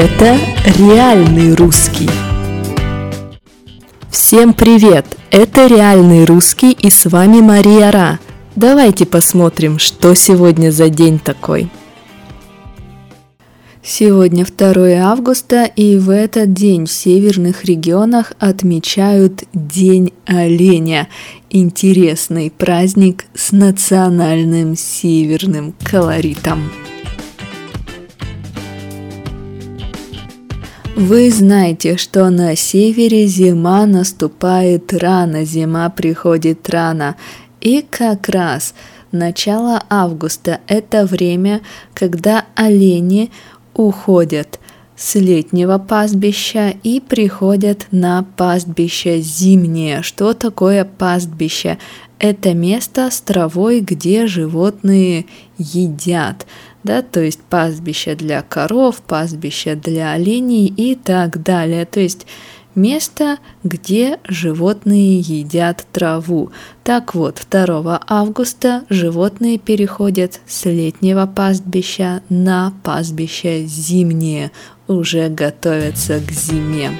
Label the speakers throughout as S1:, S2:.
S1: Это реальный русский. Всем привет! Это реальный русский и с вами Мария Ра. Давайте посмотрим, что сегодня за день такой. Сегодня 2 августа, и в этот день в северных регионах отмечают День оленя. Интересный праздник с национальным северным колоритом. Вы знаете, что на севере зима наступает рано, зима приходит рано. И как раз начало августа – это время, когда олени уходят с летнего пастбища и приходят на пастбище зимнее. Что такое пастбище? Это место с травой, где животные едят да, то есть пастбище для коров, пастбище для оленей и так далее. То есть место, где животные едят траву. Так вот, 2 августа животные переходят с летнего пастбища на пастбище зимнее, уже готовятся к зиме.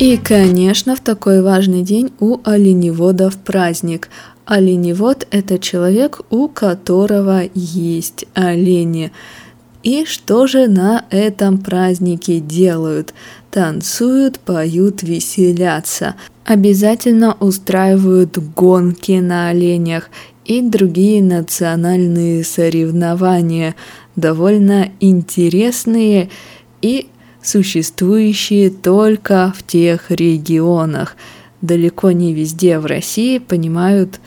S1: И, конечно, в такой важный день у оленеводов праздник. Оленевод – это человек, у которого есть олени. И что же на этом празднике делают? Танцуют, поют, веселятся. Обязательно устраивают гонки на оленях и другие национальные соревнования, довольно интересные и существующие только в тех регионах. Далеко не везде в России понимают,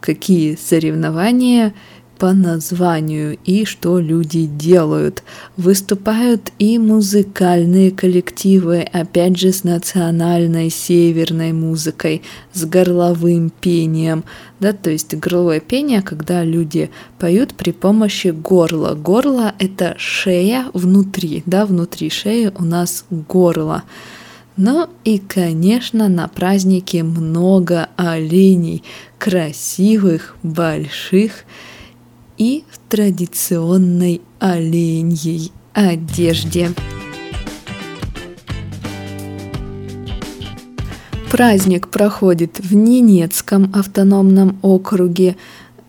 S1: какие соревнования – по названию и что люди делают. Выступают и музыкальные коллективы, опять же с национальной северной музыкой, с горловым пением. Да, то есть горловое пение, когда люди поют при помощи горла. Горло – это шея внутри, да, внутри шеи у нас горло. Ну и, конечно, на празднике много оленей, красивых, больших, и в традиционной оленьей одежде. Праздник проходит в Ненецком автономном округе.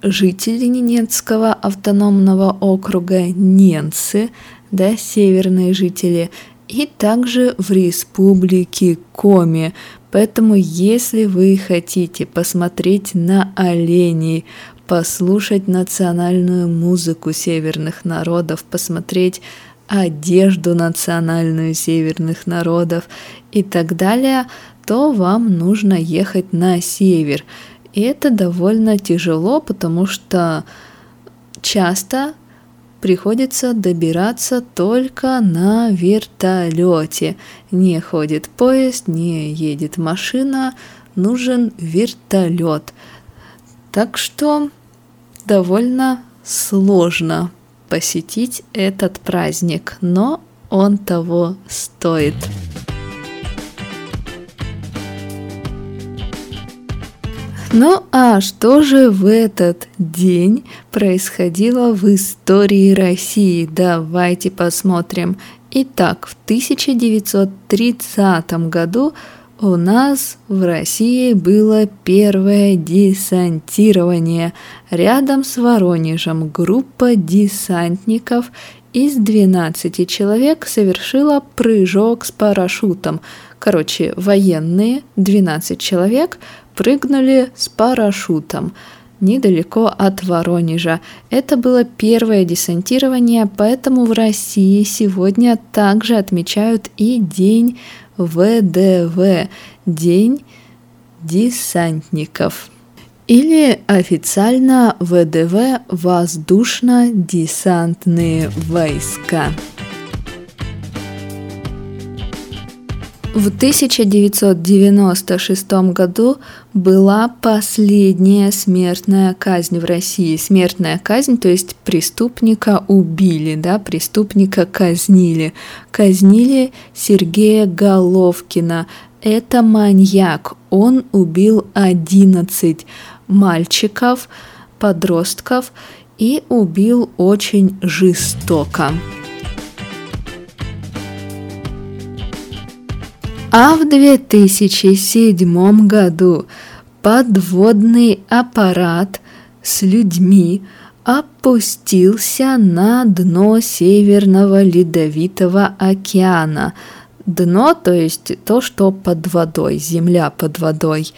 S1: Жители Ненецкого автономного округа – ненцы, да, северные жители, и также в республике Коми. Поэтому, если вы хотите посмотреть на оленей, послушать национальную музыку северных народов, посмотреть одежду национальную северных народов и так далее, то вам нужно ехать на север. И это довольно тяжело, потому что часто приходится добираться только на вертолете. Не ходит поезд, не едет машина, нужен вертолет. Так что довольно сложно посетить этот праздник, но он того стоит. Ну а что же в этот день происходило в истории России? Давайте посмотрим. Итак, в 1930 году у нас в России было первое десантирование. Рядом с Воронежем группа десантников из 12 человек совершила прыжок с парашютом. Короче, военные, 12 человек, прыгнули с парашютом недалеко от Воронежа. Это было первое десантирование, поэтому в России сегодня также отмечают и День ВДВ – День десантников. Или официально ВДВ – Воздушно-десантные войска. В 1996 году была последняя смертная казнь в России. Смертная казнь, то есть преступника убили, да, преступника казнили. Казнили Сергея Головкина. Это маньяк. Он убил 11 мальчиков, подростков и убил очень жестоко. А в 2007 году подводный аппарат с людьми опустился на дно Северного Ледовитого океана. Дно, то есть то, что под водой, земля под водой.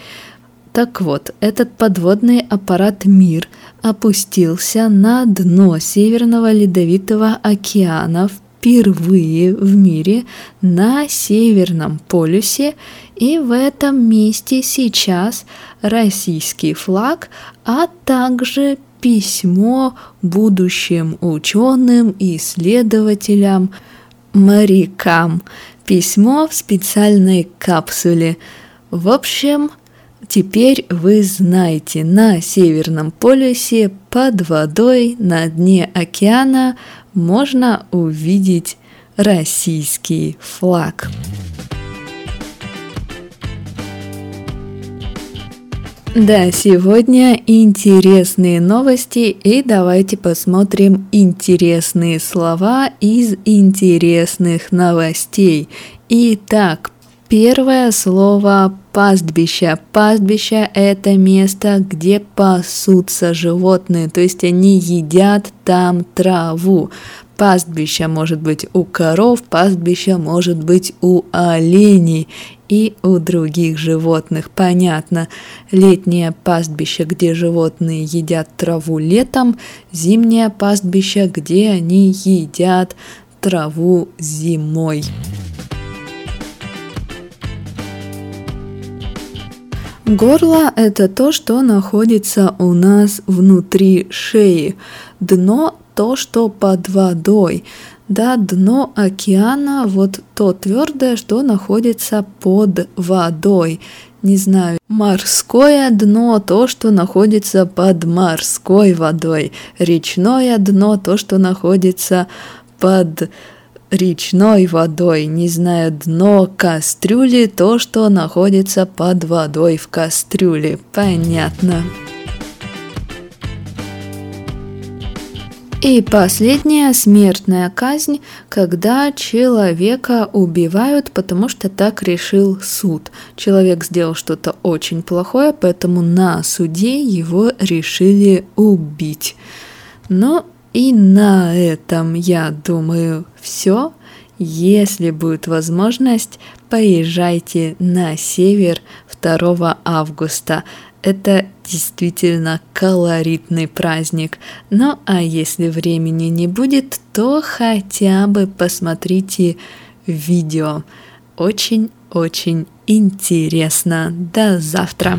S1: Так вот, этот подводный аппарат «Мир» опустился на дно Северного Ледовитого океана впервые в мире на Северном полюсе, и в этом месте сейчас российский флаг, а также письмо будущим ученым, исследователям, морякам. Письмо в специальной капсуле. В общем, Теперь вы знаете, на Северном полюсе под водой на дне океана можно увидеть российский флаг. Да, сегодня интересные новости и давайте посмотрим интересные слова из интересных новостей. Итак, Первое слово пастбище. Пастбище – это место, где пасутся животные, то есть они едят там траву. Пастбище может быть у коров, пастбище может быть у оленей и у других животных. Понятно, летнее пастбище, где животные едят траву летом, зимнее пастбище, где они едят траву зимой. Горло – это то, что находится у нас внутри шеи. Дно – то, что под водой. Да, дно океана – вот то твердое, что находится под водой. Не знаю, морское дно – то, что находится под морской водой. Речное дно – то, что находится под речной водой, не знаю, дно кастрюли, то, что находится под водой в кастрюле. Понятно. И последняя смертная казнь, когда человека убивают, потому что так решил суд. Человек сделал что-то очень плохое, поэтому на суде его решили убить. Но и на этом, я думаю, все. Если будет возможность, поезжайте на север 2 августа. Это действительно колоритный праздник. Ну а если времени не будет, то хотя бы посмотрите видео. Очень-очень интересно. До завтра!